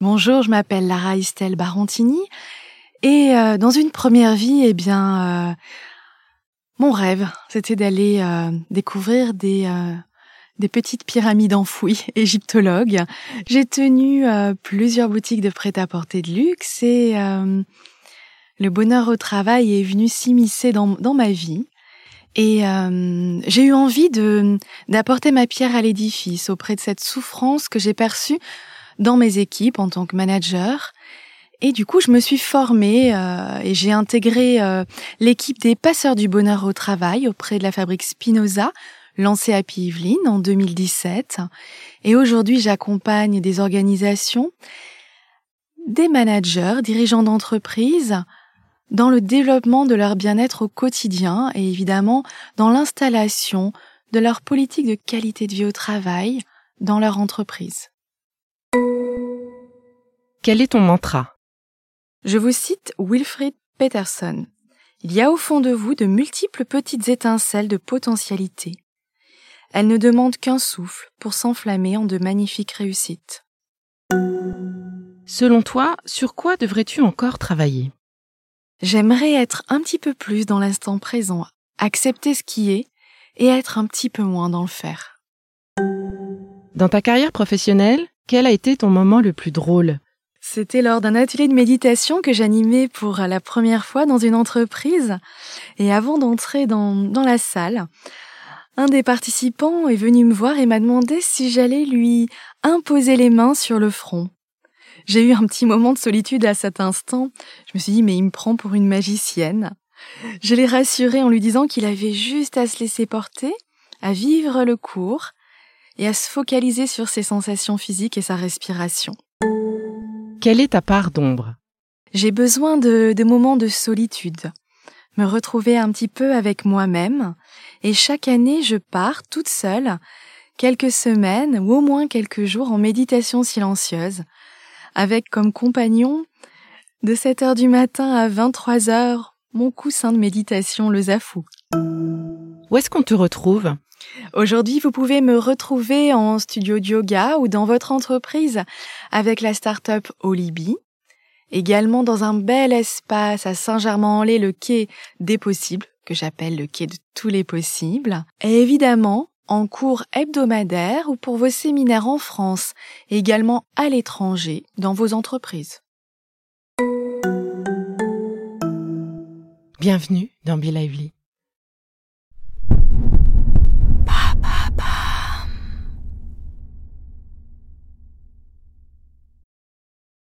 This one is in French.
Bonjour, je m'appelle Lara Estelle Barontini et euh, dans une première vie, eh bien, euh, mon rêve, c'était d'aller euh, découvrir des, des petites pyramides enfouies égyptologues. J'ai tenu plusieurs boutiques de prêt-à-porter de luxe et le bonheur au travail est venu s'immiscer dans, dans ma vie. Et j'ai eu envie de d'apporter ma pierre à l'édifice auprès de cette souffrance que j'ai perçue dans mes équipes en tant que manager et du coup, je me suis formée euh, et j'ai intégré euh, l'équipe des passeurs du bonheur au travail auprès de la fabrique Spinoza, lancée à Yvelines en 2017. Et aujourd'hui, j'accompagne des organisations, des managers, dirigeants d'entreprises dans le développement de leur bien-être au quotidien et évidemment dans l'installation de leur politique de qualité de vie au travail dans leur entreprise. Quel est ton mantra? Je vous cite Wilfried Peterson. Il y a au fond de vous de multiples petites étincelles de potentialité. Elles ne demandent qu'un souffle pour s'enflammer en de magnifiques réussites. Selon toi, sur quoi devrais-tu encore travailler? J'aimerais être un petit peu plus dans l'instant présent, accepter ce qui est et être un petit peu moins dans le faire. Dans ta carrière professionnelle, quel a été ton moment le plus drôle? C'était lors d'un atelier de méditation que j'animais pour la première fois dans une entreprise. Et avant d'entrer dans, dans la salle, un des participants est venu me voir et m'a demandé si j'allais lui imposer les mains sur le front. J'ai eu un petit moment de solitude à cet instant. Je me suis dit, mais il me prend pour une magicienne. Je l'ai rassuré en lui disant qu'il avait juste à se laisser porter, à vivre le cours et à se focaliser sur ses sensations physiques et sa respiration. Quelle est ta part d'ombre? J'ai besoin de, moments de solitude, me retrouver un petit peu avec moi-même, et chaque année je pars toute seule, quelques semaines ou au moins quelques jours en méditation silencieuse, avec comme compagnon de 7 heures du matin à 23 heures mon coussin de méditation le Zafou. Où est-ce qu'on te retrouve? Aujourd'hui, vous pouvez me retrouver en studio de yoga ou dans votre entreprise avec la start-up Olibi. Également dans un bel espace à Saint-Germain-en-Laye, le quai des possibles, que j'appelle le quai de tous les possibles. Et évidemment, en cours hebdomadaire ou pour vos séminaires en France et également à l'étranger dans vos entreprises. Bienvenue dans Be Lively